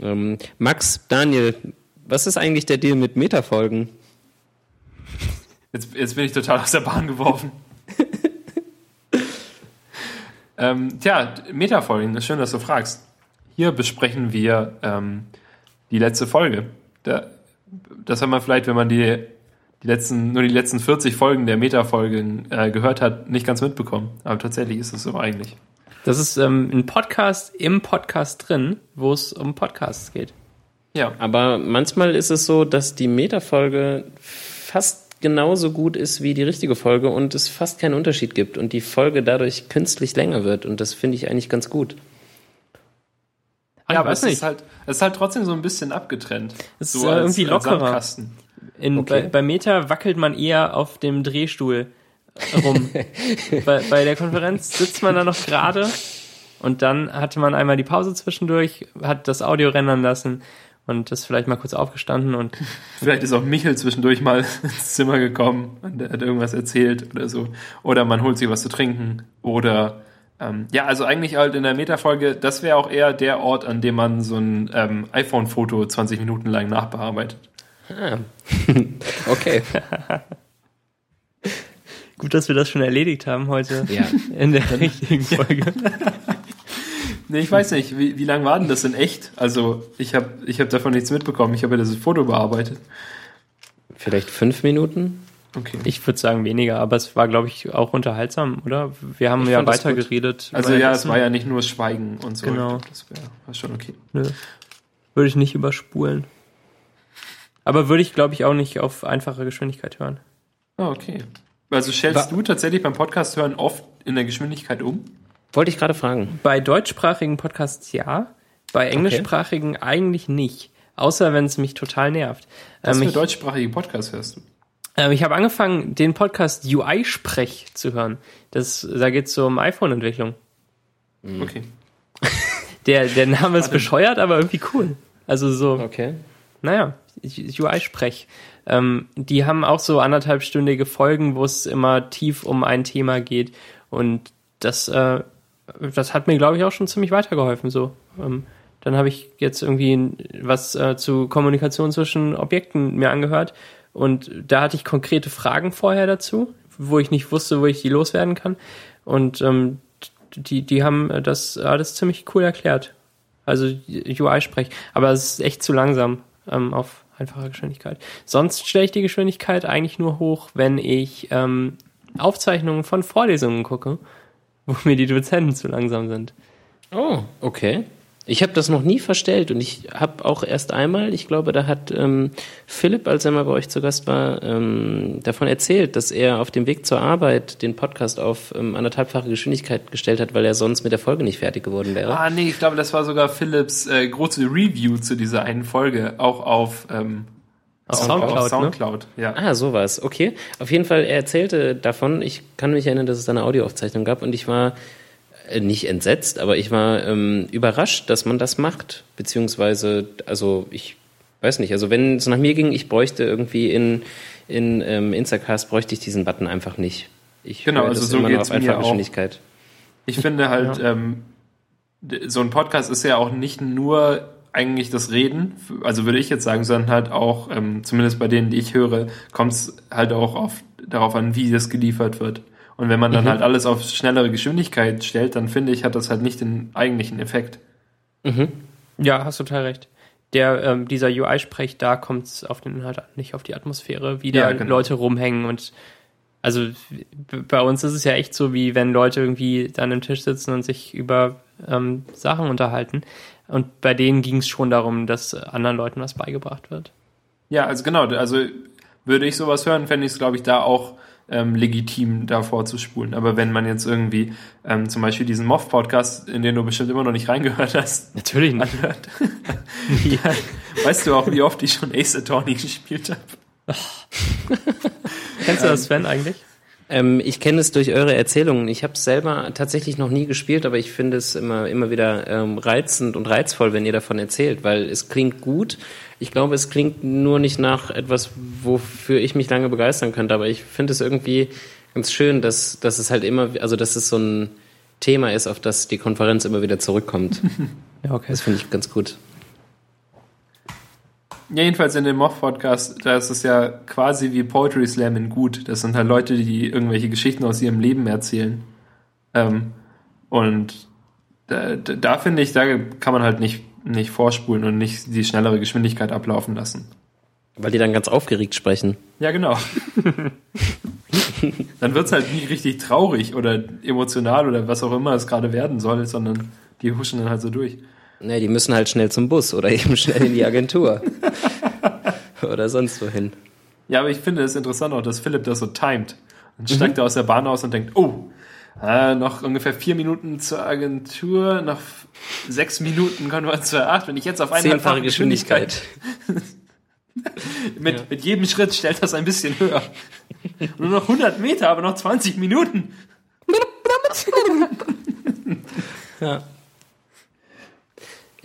Ähm, Max, Daniel, was ist eigentlich der Deal mit Metafolgen? Jetzt, jetzt bin ich total aus der Bahn geworfen. ähm, tja, Metafolgen, ist schön, dass du fragst. Hier besprechen wir ähm, die letzte Folge. Da, das hat man vielleicht, wenn man die, die letzten, nur die letzten 40 Folgen der Metafolgen äh, gehört hat, nicht ganz mitbekommen. Aber tatsächlich ist es so eigentlich. Das ist ähm, ein Podcast im Podcast drin, wo es um Podcasts geht. Ja. Aber manchmal ist es so, dass die Metafolge fast genauso gut ist wie die richtige Folge und es fast keinen Unterschied gibt und die Folge dadurch künstlich länger wird und das finde ich eigentlich ganz gut. Ja, aber es ist, halt, es ist halt trotzdem so ein bisschen abgetrennt. Es so ist äh, als- irgendwie als lockerer. In, Okay. bei, bei Meta wackelt man eher auf dem Drehstuhl rum. bei, bei der Konferenz sitzt man da noch gerade und dann hatte man einmal die Pause zwischendurch, hat das Audio rendern lassen und ist vielleicht mal kurz aufgestanden und Vielleicht ist auch Michel zwischendurch mal ins Zimmer gekommen und der hat irgendwas erzählt oder so. Oder man holt sich was zu trinken. Oder ähm, ja, also eigentlich halt in der Metafolge, das wäre auch eher der Ort, an dem man so ein ähm, iPhone-Foto 20 Minuten lang nachbearbeitet. Ah. okay. gut, dass wir das schon erledigt haben heute Ja. in der richtigen Folge. Nee, ich weiß nicht, wie, wie lang war denn das in echt? Also ich habe ich hab davon nichts mitbekommen. Ich habe ja das Foto bearbeitet. Vielleicht fünf Minuten? Okay. Ich würde sagen weniger, aber es war, glaube ich, auch unterhaltsam, oder? Wir haben Ich ja fand das weiter gut. geredet. Also ja, es war ja nicht nur Schweigen und so. Genau. Das wär, war schon okay. Nö. Würde ich nicht überspulen. Aber würde ich, glaube ich, auch nicht auf einfache Geschwindigkeit hören. Ah, okay. Also Wa- du tatsächlich beim Podcast hören oft in der Geschwindigkeit um? Wollte ich gerade fragen. Bei deutschsprachigen Podcasts ja, bei englischsprachigen eigentlich nicht. Außer wenn es mich total nervt. Was Ähm, für ich deutschsprachige Podcasts hörst du? ähm, ich habe angefangen, den Podcast UI-Sprech zu hören. Das, da geht es so um iPhone-Entwicklung. Okay. Der, der Name ist bescheuert, aber irgendwie cool. Also so. Okay. Naja, UI-Sprech. Ähm, die haben auch so anderthalbstündige Folgen, wo es immer tief um ein Thema geht. Und das, äh, das hat mir, glaube ich, auch schon ziemlich weitergeholfen. So. Ähm, dann habe ich jetzt irgendwie was äh, zu Kommunikation zwischen Objekten mir angehört. Und da hatte ich konkrete Fragen vorher dazu, wo ich nicht wusste, wo ich die loswerden kann. Und ähm, die, die haben das alles ziemlich cool erklärt. Also UI-Sprech. Aber es ist echt zu langsam ähm, auf einfacher Geschwindigkeit. Sonst stelle ich die Geschwindigkeit eigentlich nur hoch, wenn ich ähm, Aufzeichnungen von Vorlesungen gucke, wo mir die Dozenten zu langsam sind. Oh, okay. Ich habe das noch nie verstellt und ich habe auch erst einmal, ich glaube, da hat ähm, Philipp, als er mal bei euch zu Gast war, ähm, davon erzählt, dass er auf dem Weg zur Arbeit den Podcast auf ähm, anderthalbfache Geschwindigkeit gestellt hat, weil er sonst mit der Folge nicht fertig geworden wäre. Ah, nee, ich glaube, das war sogar Philips äh, große Review zu dieser einen Folge, auch auf, ähm, Soundcloud, auf ne? Soundcloud. Ja. Ah, sowas. Okay. Auf jeden Fall, er erzählte davon. Ich kann mich erinnern, dass es da eine Audioaufzeichnung gab und ich war nicht entsetzt, aber ich war ähm, überrascht, dass man das macht. Beziehungsweise, also ich weiß nicht, also wenn es nach mir ging, ich bräuchte irgendwie in, in ähm, Instacast bräuchte ich diesen Button einfach nicht. Ich Genau, also so geht's auf mir auch. Ich finde halt, ähm, d- so ein Podcast ist ja auch nicht nur eigentlich das Reden, also würde ich jetzt sagen, sondern halt auch, ähm, zumindest bei denen, die ich höre, kommt es halt auch auf, darauf an, wie das geliefert wird. Und wenn man dann halt alles auf schnellere Geschwindigkeit stellt, dann finde ich, hat das halt nicht den eigentlichen Effekt. Ja, hast total recht. Der, ähm, dieser UI-Sprech, da kommt es auf den Inhalt an, nicht auf die Atmosphäre, wie da Ja, genau. Leute rumhängen und also bei uns ist es ja echt so, wie wenn Leute irgendwie an einem Tisch sitzen und sich über ähm, Sachen unterhalten. Und bei denen ging es schon darum, dass anderen Leuten was beigebracht wird. Ja, also genau, also würde ich sowas hören, fände ich es, glaube ich, da auch ähm, legitim, da vorzuspulen. Aber wenn man jetzt irgendwie ähm, zum Beispiel diesen Moff-Podcast, in den du bestimmt immer noch nicht reingehört hast, Natürlich nicht. anhört, ja, weißt du auch, wie oft ich schon Ace Attorney gespielt habe? Kennst du das, Sven, eigentlich? Ähm, ich kenne es durch eure Erzählungen. Ich habe es selber tatsächlich noch nie gespielt, aber ich finde es immer, immer wieder ähm, reizend und reizvoll, wenn ihr davon erzählt, weil es klingt gut. Ich glaube, es klingt nur nicht nach etwas, wofür ich mich lange begeistern könnte, aber ich finde es irgendwie ganz schön, dass, dass es halt immer, also dass es so ein Thema ist, auf das die Konferenz immer wieder zurückkommt. Ja, okay. Das finde ich ganz gut. Ja, jedenfalls in dem Moff-Podcast, da ist es ja quasi wie Poetry Slam in gut. Das sind halt Leute, die irgendwelche Geschichten aus ihrem Leben erzählen. Ähm, und da, da, da finde ich, da kann man halt nicht, nicht vorspulen und nicht die schnellere Geschwindigkeit ablaufen lassen. Weil die dann ganz aufgeregt sprechen. Ja, genau. dann wird's halt nie richtig traurig oder emotional oder was auch immer es gerade werden soll, sondern die huschen dann halt so durch. Nee, die müssen halt schnell zum Bus oder eben schnell in die Agentur. oder sonst wohin. Ja, aber ich finde es interessant auch, dass Philipp das so timet. Dann steigt mhm. er aus der Bahn aus und denkt, oh, äh, noch ungefähr vier Minuten zur Agentur, noch sechs Minuten kommen wir zur acht. Wenn ich jetzt auf eine Zehnfache Geschwindigkeit. mit, ja. mit jedem Schritt stellt das ein bisschen höher. Nur noch 100 Meter, aber noch 20 Minuten. ja.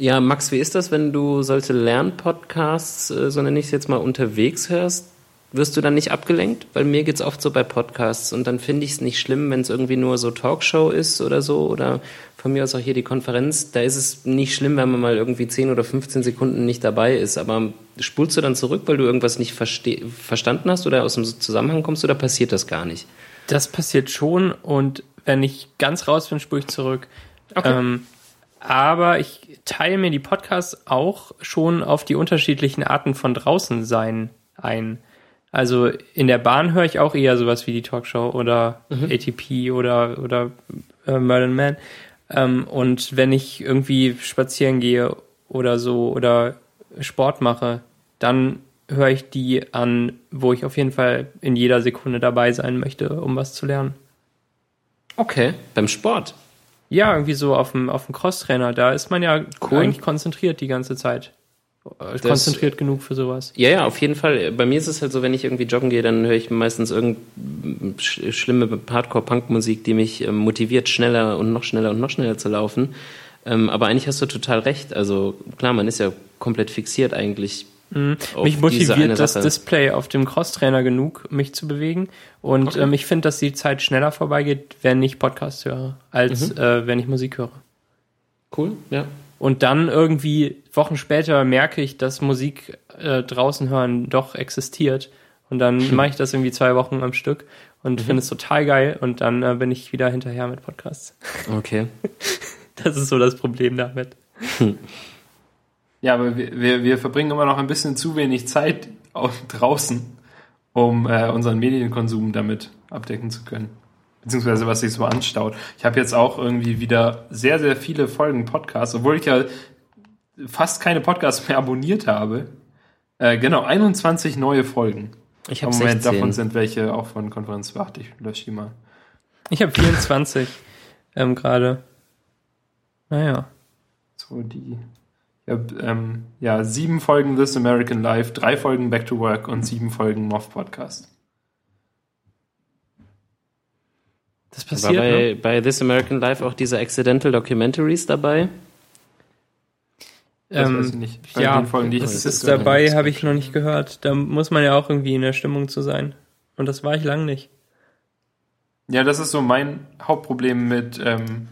Ja, Max, wie ist das, wenn du solche Lernpodcasts, äh, so nenne ich es jetzt mal, unterwegs hörst? Wirst du dann nicht abgelenkt? Weil mir geht's oft so bei Podcasts und dann finde ich es nicht schlimm, wenn es irgendwie nur so Talkshow ist oder so oder von mir aus auch hier die Konferenz. Da ist es nicht schlimm, wenn man mal irgendwie 10 oder 15 Sekunden nicht dabei ist. Aber spulst du dann zurück, weil du irgendwas nicht verstanden hast oder aus dem Zusammenhang kommst oder passiert das gar nicht? Das passiert schon und wenn ich ganz raus bin, spule ich zurück. Okay. Ähm, aber ich teile mir die Podcasts auch schon auf die unterschiedlichen Arten von draußen sein ein. Also in der Bahn höre ich auch eher sowas wie die Talkshow oder mhm. ATP oder, oder äh, Merlin Man. Ähm, und wenn ich irgendwie spazieren gehe oder so oder Sport mache, dann höre ich die an, wo ich auf jeden Fall in jeder Sekunde dabei sein möchte, um was zu lernen. Okay, beim Sport. Ja, irgendwie so auf dem, auf dem Crosstrainer, da ist man ja cool. eigentlich konzentriert die ganze Zeit. Das, konzentriert genug für sowas. Ja, ja, auf jeden Fall. Bei mir ist es halt so, wenn ich irgendwie joggen gehe, dann höre ich meistens irgendeine schlimme Hardcore-Punk-Musik, die mich ähm, motiviert, schneller und noch schneller und noch schneller zu laufen. Ähm, aber eigentlich hast du total recht. Also klar, man ist ja komplett fixiert eigentlich Mhm. Mich motiviert das Display auf dem Crosstrainer genug, mich zu bewegen. Und okay. ähm, ich finde, dass die Zeit schneller vorbeigeht, wenn ich Podcast höre, als mhm. äh, wenn ich Musik höre. Cool, ja. Und dann irgendwie Wochen später merke ich, dass Musik äh, draußen hören doch existiert. Und dann hm. mache ich das irgendwie zwei Wochen am Stück und mhm. finde es total geil. Und dann äh, bin ich wieder hinterher mit Podcasts. Okay. das ist so das Problem damit. Ja, aber wir, wir, wir verbringen immer noch ein bisschen zu wenig Zeit draußen, um äh, unseren Medienkonsum damit abdecken zu können beziehungsweise was sich so anstaut. Ich habe jetzt auch irgendwie wieder sehr, sehr viele Folgen Podcasts, obwohl ich ja fast keine Podcasts mehr abonniert habe. Äh, genau, 21 neue Folgen. Ich habe Moment, 16. davon sind welche auch von Konferenz. Warte, ich lösche die mal. Ich habe 24 ähm, gerade. Naja. So, die. Ich habe ähm, ja, sieben Folgen This American Life, drei Folgen Back to Work und sieben Folgen Moth Podcast. Das passiert. War bei, ne? bei This American Life auch diese Accidental Documentaries dabei? Das ähm, weiß ich nicht. Bei ja, Folgen, die das ist dabei, habe ich noch nicht gehört. Da muss man ja auch irgendwie in der Stimmung zu sein. Und das war ich lang nicht. Ja, das ist so mein Hauptproblem mit. Ähm,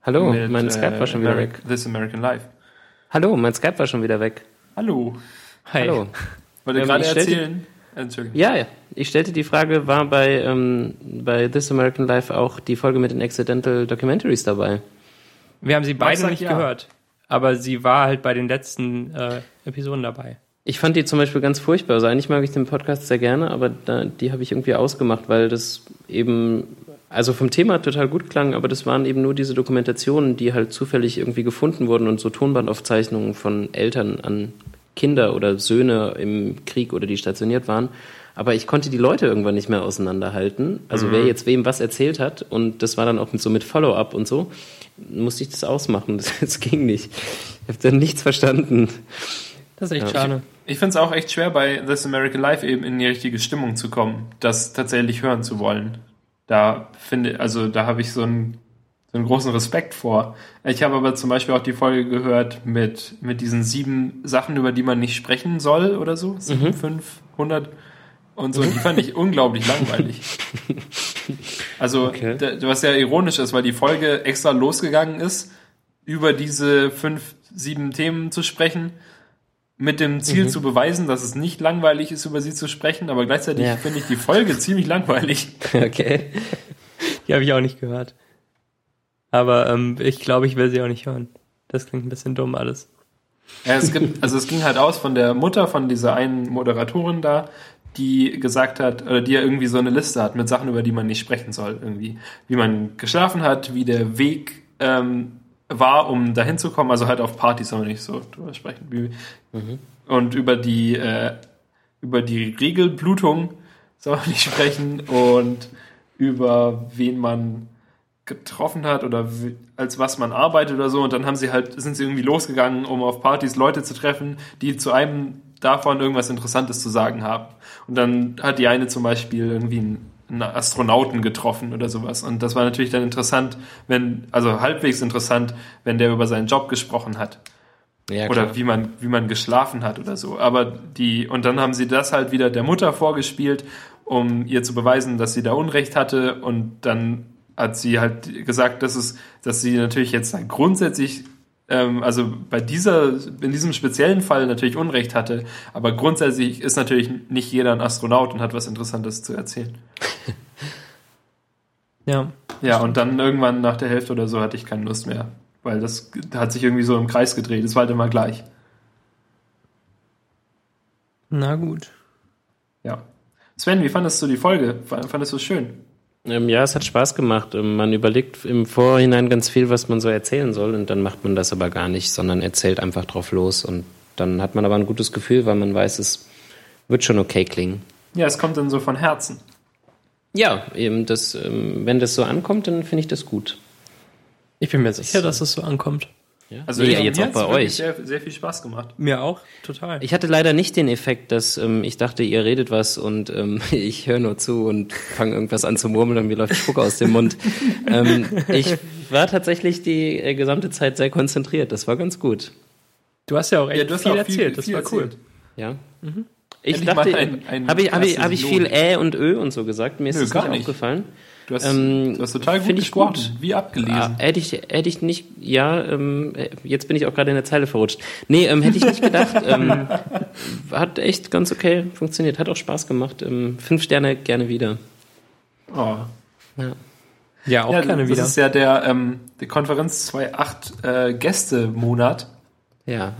Hallo, mit, mein Skype äh, war schon wieder weg. This American Life. Hallo, mein Skype war schon wieder weg. Hallo. Hi. Hallo. Wollte ähm, gerade erzählen. Entschuldigung. Ja, ich stellte die Frage, war bei, ähm, bei This American Life auch die Folge mit den Accidental Documentaries dabei? Wir haben sie beide nicht ja. gehört, aber sie war halt bei den letzten äh, Episoden dabei. Ich fand die zum Beispiel ganz furchtbar. Also eigentlich mag ich den Podcast sehr gerne, aber da, die habe ich irgendwie ausgemacht, weil das eben, also vom Thema total gut klang, aber das waren eben nur diese Dokumentationen, die halt zufällig irgendwie gefunden wurden und so Tonbandaufzeichnungen von Eltern an Kinder oder Söhne im Krieg oder die stationiert waren. Aber ich konnte die Leute irgendwann nicht mehr auseinanderhalten. Also mhm. wer jetzt wem was erzählt hat und das war dann auch mit, so mit Follow-up und so, musste ich das ausmachen. Das, das ging nicht. Ich habe dann nichts verstanden. Das ist echt ja. schade. Ich, ich finde es auch echt schwer, bei This American Life eben in die richtige Stimmung zu kommen, das tatsächlich hören zu wollen. Da finde, also da habe ich so einen, so einen großen Respekt vor. Ich habe aber zum Beispiel auch die Folge gehört mit, mit diesen sieben Sachen, über die man nicht sprechen soll oder so. Sieben, mhm. fünf, hundert und so. Die fand ich unglaublich langweilig. Also, okay. was ja ironisch ist, weil die Folge extra losgegangen ist, über diese fünf, sieben Themen zu sprechen, mit dem Ziel zu beweisen, dass es nicht langweilig ist, über sie zu sprechen, aber gleichzeitig Ja. finde ich die Folge ziemlich langweilig. Okay. Die habe ich auch nicht gehört. Aber ähm, ich glaube, ich will sie auch nicht hören. Das klingt ein bisschen dumm alles. Ja, es gibt, also es ging halt aus von der Mutter von dieser einen Moderatorin da, die gesagt hat, oder die ja irgendwie so eine Liste hat mit Sachen, über die man nicht sprechen soll, irgendwie. Wie man geschlafen hat, wie der Weg ähm, war, um dahin zu kommen, also halt auf Partys man nicht so drüber sprechen. Wie, Und über die, äh, über die Regelblutung soll man nicht sprechen und über wen man getroffen hat oder als was man arbeitet oder so und dann haben sie halt sind sie irgendwie losgegangen, um auf Partys Leute zu treffen, die zu einem davon irgendwas Interessantes zu sagen haben. Und dann hat die eine zum Beispiel irgendwie einen, einen Astronauten getroffen oder sowas. Und das war natürlich dann interessant, wenn, also halbwegs interessant, wenn der über seinen Job gesprochen hat Ja, oder wie man wie man geschlafen hat oder so. Aber die und dann haben sie das halt wieder der Mutter vorgespielt, um ihr zu beweisen, dass sie da Unrecht hatte und dann hat sie halt gesagt, dass es, dass sie natürlich jetzt grundsätzlich ähm, also bei dieser, in diesem speziellen Fall natürlich Unrecht hatte, aber grundsätzlich ist natürlich nicht jeder ein Astronaut und hat was Interessantes zu erzählen. Ja. Ja, und dann irgendwann nach der Hälfte oder so hatte ich keine Lust mehr, weil das hat sich irgendwie so im Kreis gedreht. Es war halt immer gleich. Na gut. Ja. Sven, wie fandest du die Folge? Fandest du es schön? Ähm, ja, es hat Spaß gemacht. Ähm, Man überlegt im Vorhinein ganz viel, was man so erzählen soll, und dann macht man das aber gar nicht, sondern erzählt einfach drauf los. Und dann hat man aber ein gutes Gefühl, weil man weiß, es wird schon okay klingen. Ja, es kommt dann so von Herzen. Ja, eben das, ähm, wenn das so ankommt, dann finde ich das gut. Ich bin mir sicher, dass es so ankommt. Ja, Also nee, ich- jetzt mir auch bei wirklich euch. Sehr, sehr viel Spaß gemacht. Mir auch, total. Ich hatte leider nicht den Effekt, dass ähm, ich dachte, ihr redet was und ähm, ich höre nur zu und fange irgendwas an zu murmeln und mir läuft Spucke aus dem Mund. ähm, ich war tatsächlich die äh, gesamte Zeit sehr konzentriert. Das war ganz gut. Du hast ja auch echt Ja, du hast viel auch erzählt, das viel war cool. erzählt. Ja. Ich Endlich dachte, habe ich, hab ich, hab ich viel Lob. Ä und Ö und so gesagt? Mir ist Nö, das gar nicht nicht. aufgefallen. Du hast, Ähm, du hast total gut ich gesprochen, gut. wie abgelesen. Ah, hätte ich, hätte ich nicht, ja, ähm, jetzt bin ich auch gerade in der Zeile verrutscht. Nee, ähm, hätte ich nicht gedacht. ähm, hat echt ganz okay funktioniert, hat auch Spaß gemacht. Ähm, fünf Sterne gerne wieder. Oh. Ja, auch Ja, gerne das wieder. ist ja der, ähm, der Konferenz 2.8 äh, Gäste-Monat. Ja.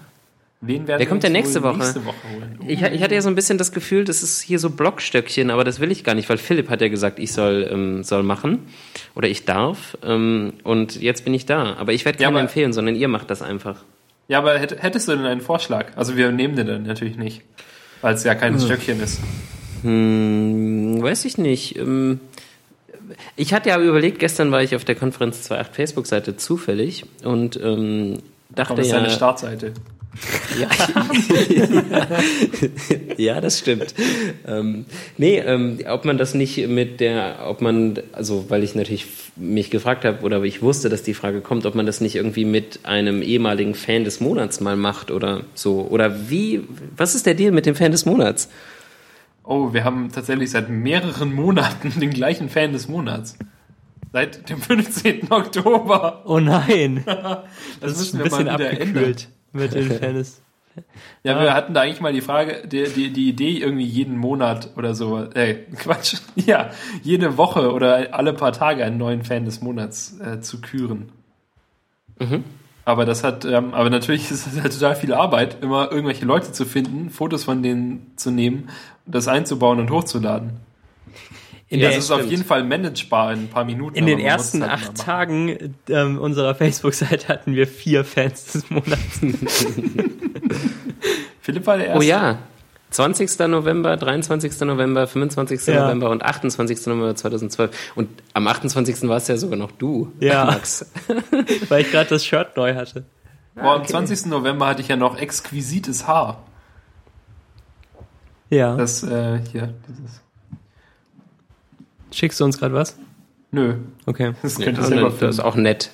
Wen werden Der kommt ja nächste Woche. nächste Woche? Uh, Ich, ich hatte ja so ein bisschen das Gefühl, das ist hier so Blockstöckchen, aber das will ich gar nicht, weil Philipp hat ja gesagt, ich soll, ähm, soll machen oder ich darf. Ähm, und jetzt bin ich da. Aber ich werde Ja, keinen aber- empfehlen, sondern ihr macht das einfach. Ja, aber hätt- hättest du denn einen Vorschlag? Also wir nehmen den dann natürlich nicht, weil es ja kein Stöckchen ist. Hm, weiß ich nicht. Ähm, ich hatte ja überlegt, gestern war ich auf der Konferenz 2.8 Facebook-Seite zufällig und ähm, dachte Komm, das ist ja, deine Startseite. Ja, ja, das stimmt. Ähm, nee, ähm, ob man das nicht mit der, ob man, also weil ich natürlich mich gefragt habe oder ich wusste, dass die Frage kommt, ob man das nicht irgendwie mit einem ehemaligen Fan des Monats mal macht oder so. Oder wie, was ist der Deal mit dem Fan des Monats? Oh, wir haben tatsächlich seit mehreren Monaten den gleichen Fan des Monats. Seit dem 15. Oktober. Oh nein. Das, Das ist müssen ein wir bisschen mal wieder ändern. Mit den Fans. Ja, Ah. wir hatten da eigentlich mal die Frage, die, die, die Idee, irgendwie jeden Monat oder so, äh, Quatsch, ja, jede Woche oder alle paar Tage einen neuen Fan des Monats äh, zu küren. Mhm. Aber das hat, ähm, aber natürlich ist es halt total viel Arbeit, immer irgendwelche Leute zu finden, Fotos von denen zu nehmen, das einzubauen und hochzuladen. In, Ja, der, das ist auf stimmt. jeden Fall managebar in ein paar Minuten. in den ersten halt acht. Tagen ähm, unserer Facebook-Seite hatten wir vier Fans des Monats. Philipp war der Erste. Oh ja. 20. November, 23. November, 25. Ja. November und 28. November 2012. Und am 28. war es ja sogar noch du, Ja. Max. weil ich gerade das Shirt neu hatte. Boah, am 20. November hatte ich ja noch exquisites Haar. Ja. Das, äh, hier, dieses. Schickst du uns gerade was? Nö, Okay. das Ja, könnt ihr selber das ist auch nett.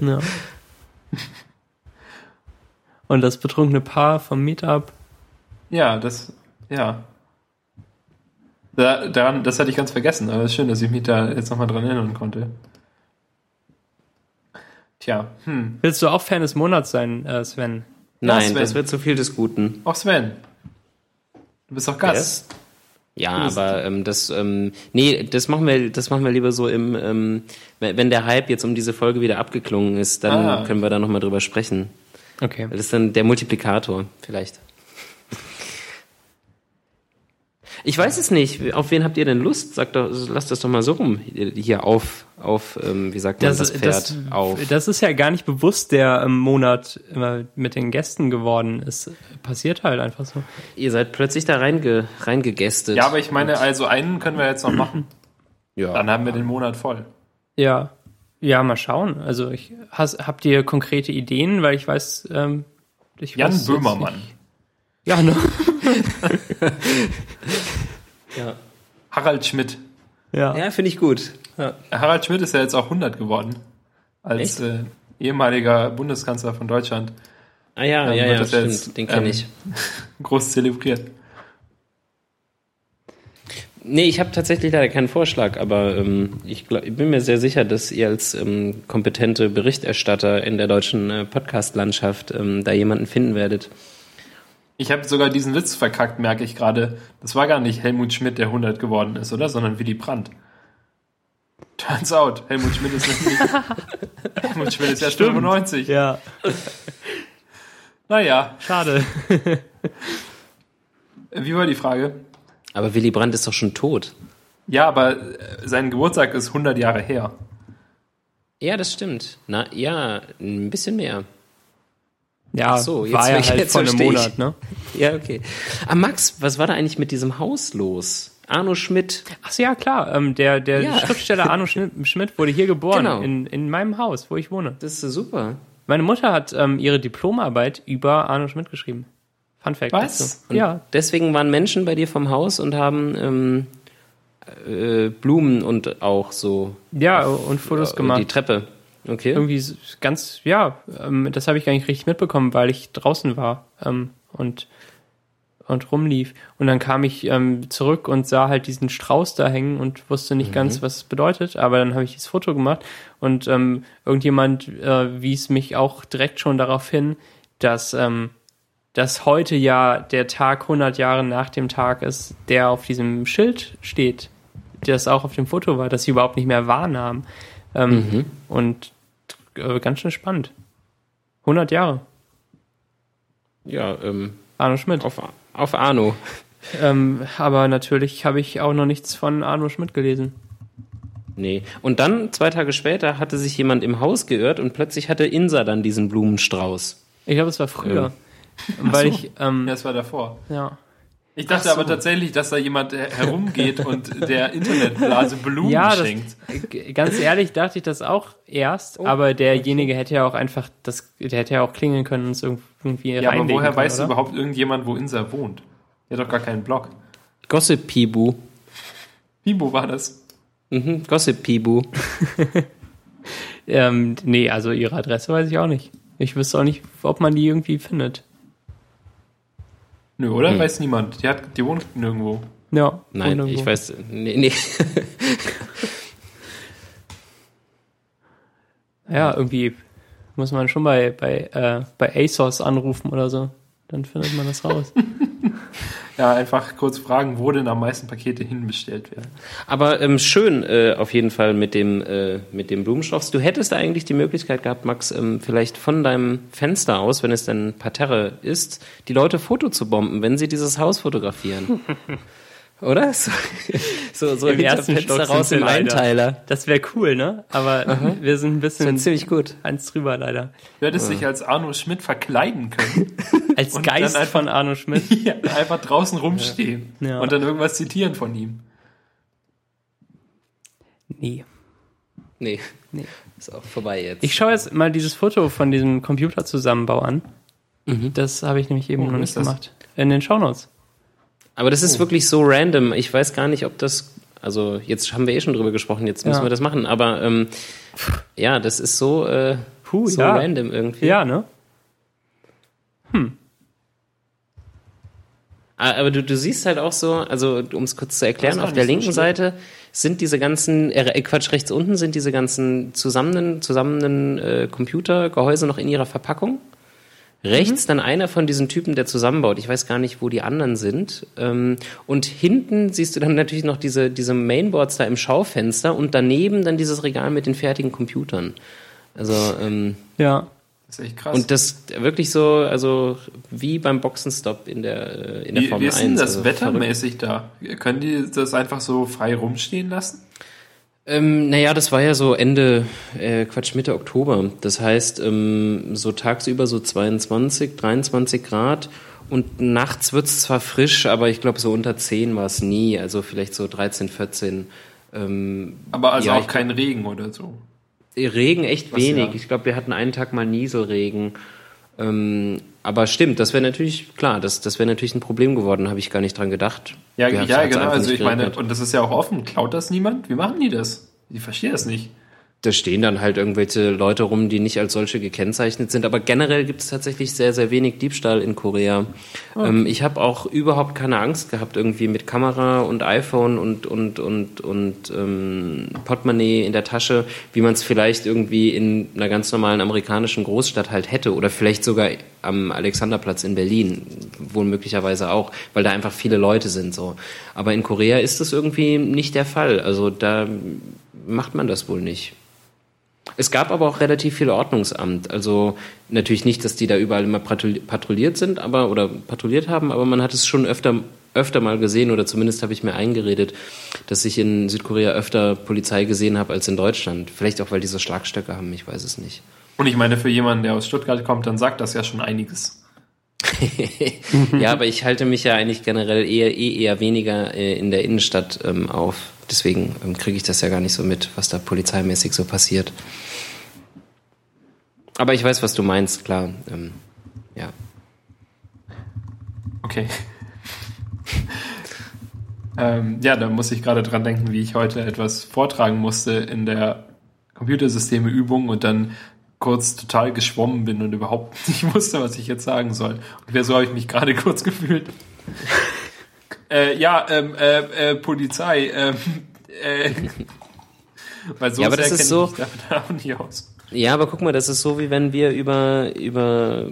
Ja. Und das betrunkene Paar vom Meetup. Ja, das, ja. Da, daran, das hatte ich ganz vergessen, aber es ist schön, dass ich mich da jetzt nochmal dran erinnern konnte. Tja, hm. Willst du auch Fan des Monats sein, äh, Sven? Nein, Sven. das wird zu viel des Guten. Auch Sven. Du bist doch Gast. Ja, aber ähm, das, ähm, nee, das machen wir, das machen wir lieber so im, ähm, wenn der Hype jetzt um diese Folge wieder abgeklungen ist, dann Ah. können wir da nochmal drüber sprechen. Okay. Weil das ist dann der Multiplikator, vielleicht. Ich weiß es nicht. Auf wen habt ihr denn Lust? Sagt doch, lasst das doch mal so rum. Hier auf, auf, ähm, wie sagt man das, Pferd? das, auf. das ist ja gar nicht bewusst der im Monat immer mit den Gästen geworden ist. Passiert halt einfach so. Ihr seid plötzlich da reinge, reingegestet. Ja, aber ich meine, also einen können wir jetzt noch machen. ja. Dann haben wir den Monat voll. Ja. Ja, mal schauen. Also ich has, habt ihr konkrete Ideen, weil ich weiß, ähm, ich Jan weiß Böhmermann. Ja, ne? ja. Harald Schmidt. Ja. ja finde ich gut. Ja. Harald Schmidt ist ja jetzt auch 100 geworden. Als äh, ehemaliger Bundeskanzler von Deutschland. Ah ja, Ähm, ja, ja, stimmt. jetzt, Den kenne ähm, ich. Groß zelebriert. Nee, ich habe tatsächlich leider keinen Vorschlag, aber ähm, ich, glaub, ich bin mir sehr sicher, dass ihr als ähm, kompetente Berichterstatter in der deutschen äh, Podcast-Landschaft ähm, da jemanden finden werdet. Ich habe sogar diesen Witz verkackt, merke ich gerade. Das war gar nicht Helmut Schmidt, der 100 geworden ist, oder? Sondern Willy Brandt. Turns out, Helmut Schmidt ist nämlich. Helmut Schmidt ist ja 95. Ja, Naja, schade. wie war die Frage? Aber Willy Brandt ist doch schon tot. Ja, aber äh, sein Geburtstag ist 100 Jahre her. Ja, das stimmt. Na ja, ein bisschen mehr. Ja, so, jetzt war ja halt jetzt vor einem ich. Monat, ne? Ja, okay. Ah, Max, was war da eigentlich mit diesem Haus los? Arno Schmidt. Ach so, ja, klar. Ähm, der der Ja. Schriftsteller Arno Schmidt, wurde hier geboren, Genau. in, in meinem Haus, wo ich wohne. Das ist super. Meine Mutter hat ähm, ihre Diplomarbeit über Arno Schmidt geschrieben. Fun Fact. Was? Und Ja, Deswegen waren Menschen bei dir vom Haus und haben ähm, äh, Blumen und auch so ja, und Fotos äh, gemacht. die Treppe. Okay. irgendwie ganz, ja, ähm, das habe ich gar nicht richtig mitbekommen, weil ich draußen war ähm, und, und rumlief. Und dann kam ich ähm, zurück und sah halt diesen Strauß da hängen und wusste nicht ganz, was es bedeutet. Aber dann habe ich dieses Foto gemacht und ähm, irgendjemand äh, wies mich auch direkt schon darauf hin, dass, ähm, dass heute ja der Tag 100 Jahre nach dem Tag ist, der auf diesem Schild steht, das auch auf dem Foto war, dass sie überhaupt nicht mehr wahrnahmen. Ähm, Und äh, ganz schön spannend. 100 Jahre. Ja, ähm, Arno Schmidt. auf, auf Arno. Ähm, aber natürlich habe ich auch noch nichts von Arno Schmidt gelesen. Nee. Und dann, zwei Tage später, hatte sich jemand im Haus geirrt und plötzlich hatte Insa dann diesen Blumenstrauß. Ich glaube, es war früher. Weil ich, ähm, Ja, das war davor. ja. Ich dachte Ach so. aber tatsächlich, dass da jemand äh, herumgeht und der Internetblase Blumen Ja, das, schenkt. g- ganz ehrlich dachte ich das auch erst, aber derjenige hätte ja auch einfach, das, der hätte ja auch klingeln können und es irg- irgendwie Ja, aber woher können, weiß oder? überhaupt irgendjemand, wo Insa wohnt? Der hat doch gar keinen Blog. Gossip Pibu. Bibo war das. Mhm, Gossip Pibu. Ähm, nee, also ihre Adresse weiß ich auch nicht. Ich wüsste auch nicht, ob man die irgendwie findet. Nö, oder? Hm. Weiß niemand. Die, hat, die wohnt nirgendwo. Ja. Nein, irgendwo. ich weiß. Nee, nee. Ja, irgendwie muss man schon bei, bei, äh, bei ASOS anrufen oder so. Dann findet man das raus. Ja, einfach kurz fragen, wo denn am meisten Pakete hinbestellt werden. Aber ähm, schön äh, auf jeden Fall mit dem, äh, mit dem Blumenstrauß. Du hättest eigentlich die Möglichkeit gehabt, Max, ähm, vielleicht von deinem Fenster aus, wenn es denn Parterre ist, die Leute Foto zu bomben, wenn sie dieses Haus fotografieren. Oder? So, so, so Im ersten Stock raus sind im. Einteiler. Das wäre cool, ne? Aber wir sind ein Das bisschen wäre ziemlich gut. eins drüber leider. Du hättest dich als Arno Schmidt verkleiden können. Als Und Geist dann einfach- von Arno Schmidt. ja, einfach draußen rumstehen Ja. und dann irgendwas zitieren von ihm. Nee. Nee, Nee. ist auch vorbei jetzt. Ich schaue jetzt mal dieses Foto von diesem Computerzusammenbau an. Das habe ich nämlich eben Oh, noch wo nicht ist das? gemacht. In den Shownotes. Aber das ist wirklich so random. Ich weiß gar nicht, ob das. Also, jetzt haben wir eh schon drüber gesprochen, jetzt müssen Ja. wir das machen. Aber ähm, ja, das ist so, äh, Puh, so ja. random irgendwie. Ja, ne? Ah, Aber du, du siehst halt auch so, also um es kurz zu erklären, auf der so linken schlimm. Seite sind diese ganzen, äh, Quatsch, rechts unten sind diese ganzen zusammenen, zusammenen äh, Computergehäuse noch in ihrer Verpackung. Rechts mhm. dann einer von diesen Typen, der zusammenbaut. Ich weiß gar nicht, wo die anderen sind. Ähm, und hinten siehst du dann natürlich noch diese, diese Mainboards da im Schaufenster und daneben dann dieses Regal mit den fertigen Computern. Also, ähm, ja. Das ist echt krass. Und das wirklich so, also wie beim Boxenstopp in der, äh, in der wie, Formel 1. Wie ist denn das also wettermäßig da? Können die das einfach so frei rumstehen lassen? Ähm, naja, das war ja so Ende, äh, Quatsch, Mitte Oktober. Das heißt, ähm, so tagsüber so 22, 23 Grad und nachts wird's zwar frisch, aber ich glaube so unter 10 war es nie, also vielleicht so 13, 14. Ähm, aber also ja, auch kein Regen oder so? Regen echt Was wenig. Ja. Ich glaube, wir hatten einen Tag mal Nieselregen. Ähm, aber stimmt, das wäre natürlich, klar, das, das wäre natürlich ein Problem geworden, habe ich gar nicht dran gedacht. Ja, ja genau, also ich meine, und das ist ja auch offen, klaut das niemand? Wie machen die das? Ich verstehe das nicht da stehen dann halt irgendwelche Leute rum, die nicht als solche gekennzeichnet sind. Aber generell gibt es tatsächlich sehr, sehr wenig Diebstahl in Korea. Okay. Ähm, ich habe auch überhaupt keine Angst gehabt, irgendwie mit Kamera und iPhone und, und, und, und ähm, Portemonnaie in der Tasche, wie man es vielleicht irgendwie in einer ganz normalen amerikanischen Großstadt halt hätte. Oder vielleicht sogar am Alexanderplatz in Berlin, wohl möglicherweise auch, weil da einfach viele Leute sind. so. Aber in Korea ist das irgendwie nicht der Fall. Also da macht man das wohl nicht. Es gab aber auch relativ viel Ordnungsamt. Also natürlich nicht, dass die da überall immer patrouilliert sind, aber oder patrouilliert haben, aber man hat es schon öfter öfter mal gesehen oder zumindest habe ich mir eingeredet, dass ich in Südkorea öfter Polizei gesehen habe als in Deutschland. Vielleicht auch, weil die so Schlagstöcke haben, ich weiß es nicht. Und ich meine, für jemanden, der aus Stuttgart kommt, dann sagt das ja schon einiges. ja, aber ich halte mich ja eigentlich generell eher, eh eher weniger äh, in der Innenstadt ähm, auf. Deswegen ähm, kriege ich das ja gar nicht so mit, was da polizeimäßig so passiert. Aber ich weiß, was du meinst, klar. Ähm, ja. Okay. ähm, ja, da muss ich gerade dran denken, wie ich heute etwas vortragen musste in der Computersysteme-Übung und dann kurz total geschwommen bin und überhaupt nicht wusste, was ich jetzt sagen soll. Und so habe ich mich gerade kurz gefühlt. äh, ja, ähm, äh, äh, Polizei. Ähm, äh, weil so ja, aber das ist so. auch nicht aus. Ja, aber guck mal, das ist so, wie wenn wir über, über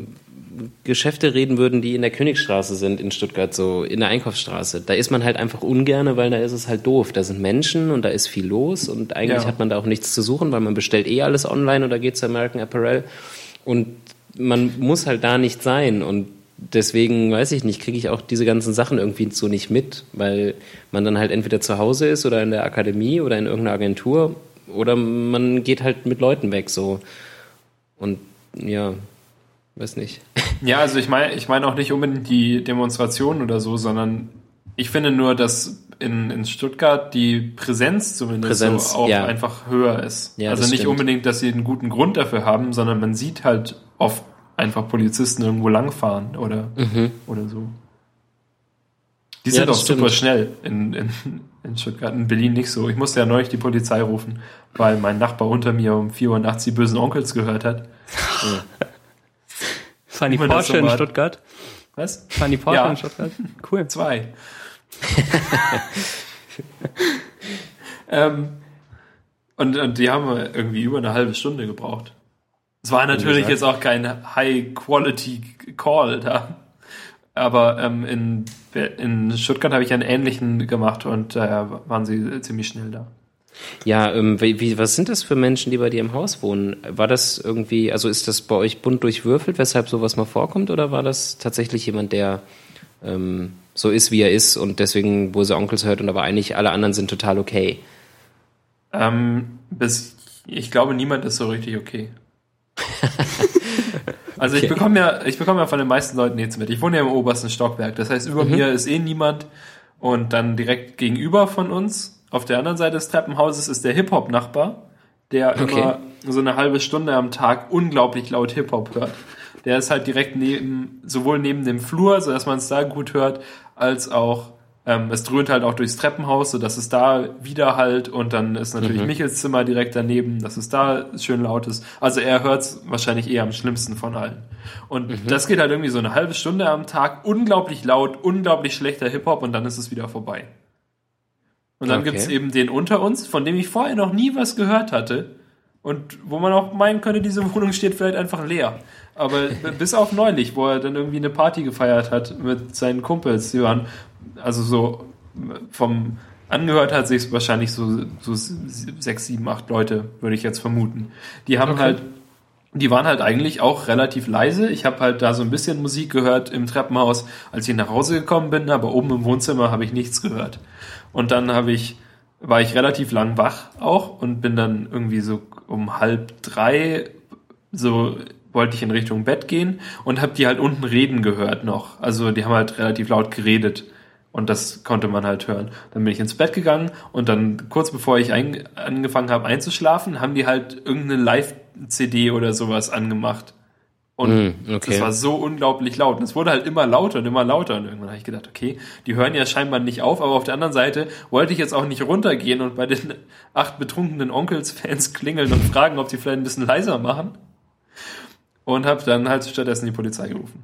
Geschäfte reden würden, die in der Königstraße sind in Stuttgart, so in der Einkaufsstraße. Da ist man halt einfach ungerne, weil da ist es halt doof. Da sind Menschen und da ist viel los und eigentlich ja. hat man da auch nichts zu suchen, weil man bestellt eh alles online oder geht zu American Apparel und man muss halt da nicht sein und deswegen weiß ich nicht, kriege ich auch diese ganzen Sachen irgendwie so nicht mit, weil man dann halt entweder zu Hause ist oder in der Akademie oder in irgendeiner Agentur oder man geht halt mit Leuten weg so und ja, weiß nicht. Ja, also ich meine, ich meine auch nicht unbedingt die Demonstrationen oder so, sondern ich finde nur, dass in, in Stuttgart die Präsenz zumindest Präsenz, so auch ja. einfach höher ist. Ja, also nicht stimmt. unbedingt, dass sie einen guten Grund dafür haben, sondern man sieht halt oft einfach Polizisten irgendwo langfahren oder, mhm. oder so. Die sind ja, auch stimmt. super schnell in, in, in Stuttgart, in Berlin nicht so. Ich musste ja neulich die Polizei rufen, weil mein Nachbar unter mir um 4 Uhr nachts die bösen Onkels gehört hat. Die Porsche in Stuttgart? Was? Die Porsche ja. in Stuttgart? Cool. Zwei. ähm, und, und die haben irgendwie über eine halbe Stunde gebraucht. Es war natürlich jetzt auch kein High-Quality-Call da. Aber ähm, in, in Stuttgart habe ich einen ähnlichen gemacht und daher äh, waren sie ziemlich schnell da. Ja, ähm, wie, was sind das für Menschen, die bei dir im Haus wohnen? War das irgendwie, also ist das bei euch bunt durchwürfelt, weshalb sowas mal vorkommt, oder war das tatsächlich jemand, der ähm, so ist, wie er ist und deswegen böse Onkels hört und aber eigentlich alle anderen sind total okay? Ähm, bis, ich glaube, niemand ist so richtig okay. also okay. ich bekomme ja, ich bekomme ja von den meisten Leuten nichts mit. Ich wohne ja im obersten Stockwerk, das heißt, über mhm. mir ist eh niemand und dann direkt gegenüber von uns auf der anderen Seite des Treppenhauses ist der Hip-Hop-Nachbar, der okay. immer so eine halbe Stunde am Tag unglaublich laut Hip-Hop hört. Der ist halt direkt neben, sowohl neben dem Flur, so dass man es da gut hört, als auch ähm, es dröhnt halt auch durchs Treppenhaus, so dass es da wieder halt und dann ist natürlich mhm. Michels Zimmer direkt daneben, dass es da schön laut ist. Also er hört es wahrscheinlich eher am schlimmsten von allen. Und mhm. das geht halt irgendwie so eine halbe Stunde am Tag, unglaublich laut, unglaublich schlechter Hip-Hop und dann ist es wieder vorbei. Und dann okay. gibt's eben den unter uns, von dem ich vorher noch nie was gehört hatte. Und wo man auch meinen könnte, diese Wohnung steht vielleicht einfach leer. Aber bis auf neulich, wo er dann irgendwie eine Party gefeiert hat mit seinen Kumpels, die waren also so vom angehört hat sich wahrscheinlich so, so sechs, sieben, acht Leute, würde ich jetzt vermuten. Die haben okay. halt, die waren halt eigentlich auch relativ leise. Ich habe halt da so ein bisschen Musik gehört im Treppenhaus, als ich nach Hause gekommen bin, aber oben im Wohnzimmer habe ich nichts gehört. Und dann habe ich, war ich relativ lang wach auch und bin dann irgendwie so um halb drei so wollte ich in Richtung Bett gehen und habe die halt unten reden gehört noch. Also die haben halt relativ laut geredet und das konnte man halt hören. Dann bin ich ins Bett gegangen und dann kurz bevor ich angefangen habe einzuschlafen, haben die halt irgendeine Live-CD oder sowas angemacht. Und mm, okay. das war so unglaublich laut. Und es wurde halt immer lauter und immer lauter. Und irgendwann habe ich gedacht, okay, die hören ja scheinbar nicht auf, aber auf der anderen Seite wollte ich jetzt auch nicht runtergehen und bei den acht betrunkenen Onkels-Fans klingeln und fragen, ob sie vielleicht ein bisschen leiser machen und habe dann halt stattdessen die Polizei gerufen.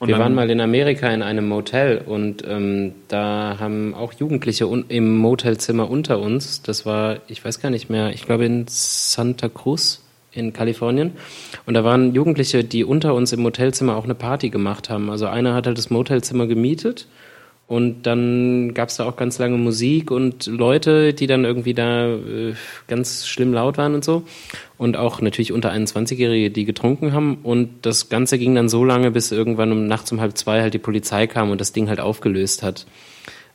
Und wir waren mal in Amerika in einem Motel und ähm, da haben auch Jugendliche im Motelzimmer unter uns, das war, ich weiß gar nicht mehr, ich glaube in Santa Cruz in Kalifornien. Und da waren Jugendliche, die unter uns im Motelzimmer auch eine Party gemacht haben. Also einer hat halt das Motelzimmer gemietet und dann gab es da auch ganz lange Musik und Leute, die dann irgendwie da äh, ganz schlimm laut waren und so. Und auch natürlich unter 21-Jährige, die getrunken haben. Und das Ganze ging dann so lange, bis irgendwann um nachts um halb zwei halt die Polizei kam und das Ding halt aufgelöst hat.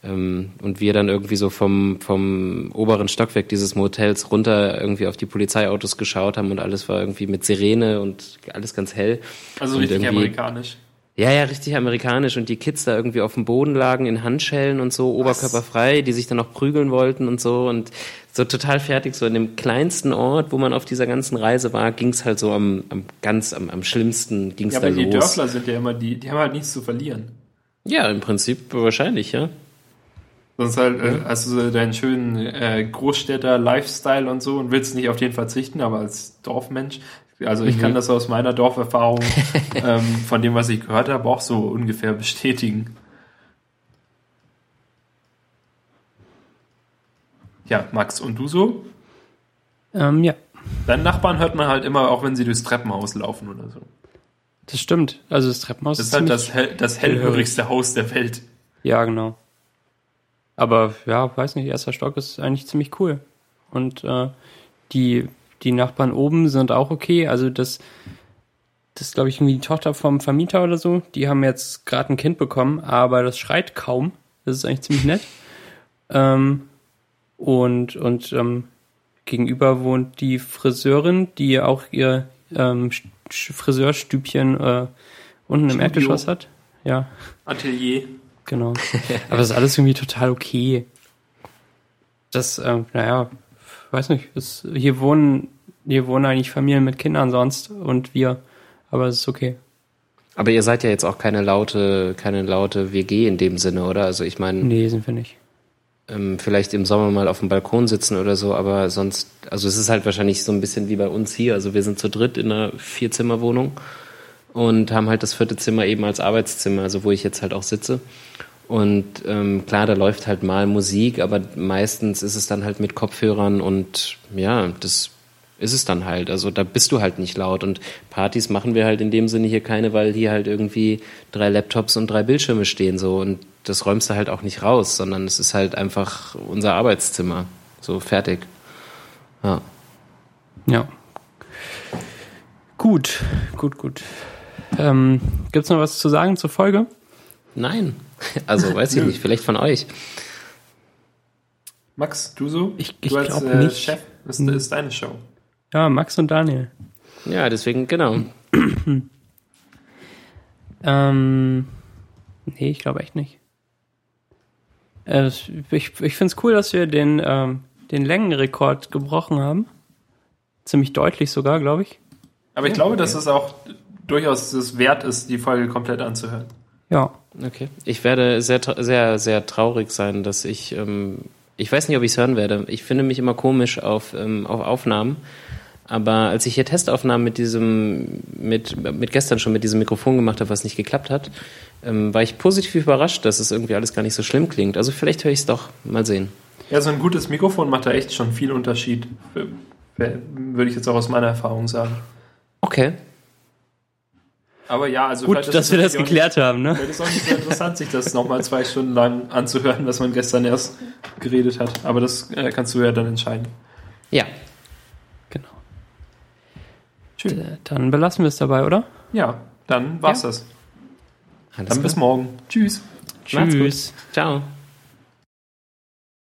Ähm, und wir dann irgendwie so vom, vom oberen Stockwerk dieses Motels runter irgendwie auf die Polizeiautos geschaut haben und alles war irgendwie mit Sirene und alles ganz hell. Also richtig amerikanisch. Ja, ja, richtig amerikanisch und die Kids da irgendwie auf dem Boden lagen in Handschellen und so, oberkörperfrei, die sich dann noch prügeln wollten und so und so total fertig, so in dem kleinsten Ort, wo man auf dieser ganzen Reise war, ging's halt so am, am ganz, am, am schlimmsten ging's ja, da los. Aber die Dörfler sind ja immer die, die haben halt nichts zu verlieren. Ja, im Prinzip wahrscheinlich, ja. Sonst halt, äh, hast du deinen schönen äh, Großstädter-Lifestyle und so und willst nicht auf den verzichten, aber als Dorfmensch also ich mhm. kann das aus meiner Dorferfahrung, ähm, von dem, was ich gehört habe, auch so ungefähr bestätigen. Ja, Max, und du so? Ähm, ja. Deinen Nachbarn hört man halt immer, auch wenn sie durchs Treppenhaus laufen oder so. Das stimmt. Also das Treppenhaus das ist halt das, hell, das hellhörigste Haus der Welt. Ja, genau. Aber ja, weiß nicht, erster Stock ist eigentlich ziemlich cool. Und äh, die die Nachbarn oben sind auch okay. Also das, das ist, glaube ich, irgendwie die Tochter vom Vermieter oder so. Die haben jetzt gerade ein Kind bekommen, aber das schreit kaum. Das ist eigentlich ziemlich nett. Ähm, und und ähm, gegenüber wohnt die Friseurin, die auch ihr ähm, Friseurstübchen äh, unten im Erdgeschoss hat. Ja. Atelier. Genau. Aber das ist alles irgendwie total okay. Das, äh, naja, weiß nicht, es, hier wohnen, hier wohnen eigentlich Familien mit Kindern sonst und wir, aber es ist okay. Aber ihr seid ja jetzt auch keine laute, keine laute WG in dem Sinne, oder? Also ich meine. Nee, sind wir nicht. Ähm, vielleicht im Sommer mal auf dem Balkon sitzen oder so, aber sonst, also es ist halt wahrscheinlich so ein bisschen wie bei uns hier. Also wir sind zu dritt in einer Vierzimmerwohnung und haben halt das vierte Zimmer eben als Arbeitszimmer, also wo ich jetzt halt auch sitze. Und ähm, klar, da läuft halt mal Musik, aber meistens ist es dann halt mit Kopfhörern und ja, das ist es dann halt. Also da bist du halt nicht laut. Und Partys machen wir halt in dem Sinne hier keine, weil hier halt irgendwie drei Laptops und drei Bildschirme stehen so. Und das räumst du halt auch nicht raus, sondern es ist halt einfach unser Arbeitszimmer. So fertig. Ja. Ja. Gut, gut, gut. Ähm, Gibt es noch was zu sagen zur Folge? Nein. Also weiß ich nicht, vielleicht von euch. Max, du so? Ich, ich glaube äh, nicht. Chef, das ist, ist deine Show. Ja, Max und Daniel. Ja, deswegen, genau. ähm, nee, ich glaube echt nicht. Äh, ich ich finde es cool, dass wir den, ähm, den Längenrekord gebrochen haben. Ziemlich deutlich sogar, glaube ich. Aber ich glaube, dass es auch durchaus es wert ist, die Folge komplett anzuhören. Ja. Okay. Ich werde sehr, sehr, sehr traurig sein, dass ich, ähm, ich weiß nicht, ob ich es hören werde. Ich finde mich immer komisch auf, ähm, auf Aufnahmen. Aber als ich hier Testaufnahmen mit diesem, mit, mit gestern schon mit diesem Mikrofon gemacht habe, was nicht geklappt hat, ähm, war ich positiv überrascht, dass es irgendwie alles gar nicht so schlimm klingt. Also vielleicht höre ich es doch. Mal sehen. Ja, so ein gutes Mikrofon macht da echt schon viel Unterschied. Würde ich jetzt auch aus meiner Erfahrung sagen. Okay. Aber ja, also Gut, vielleicht ist dass wir das geklärt haben, ne? Nicht, vielleicht ist auch nicht so interessant, sich das nochmal zwei Stunden lang anzuhören, was man gestern erst geredet hat. Aber das äh, kannst du ja dann entscheiden. Ja. Genau. Schön. Äh, Dann belassen wir es dabei, oder? Ja, dann war's Ja. das. Alles Dann bis morgen. Tschüss. Macht's gut. Tschüss. Ciao.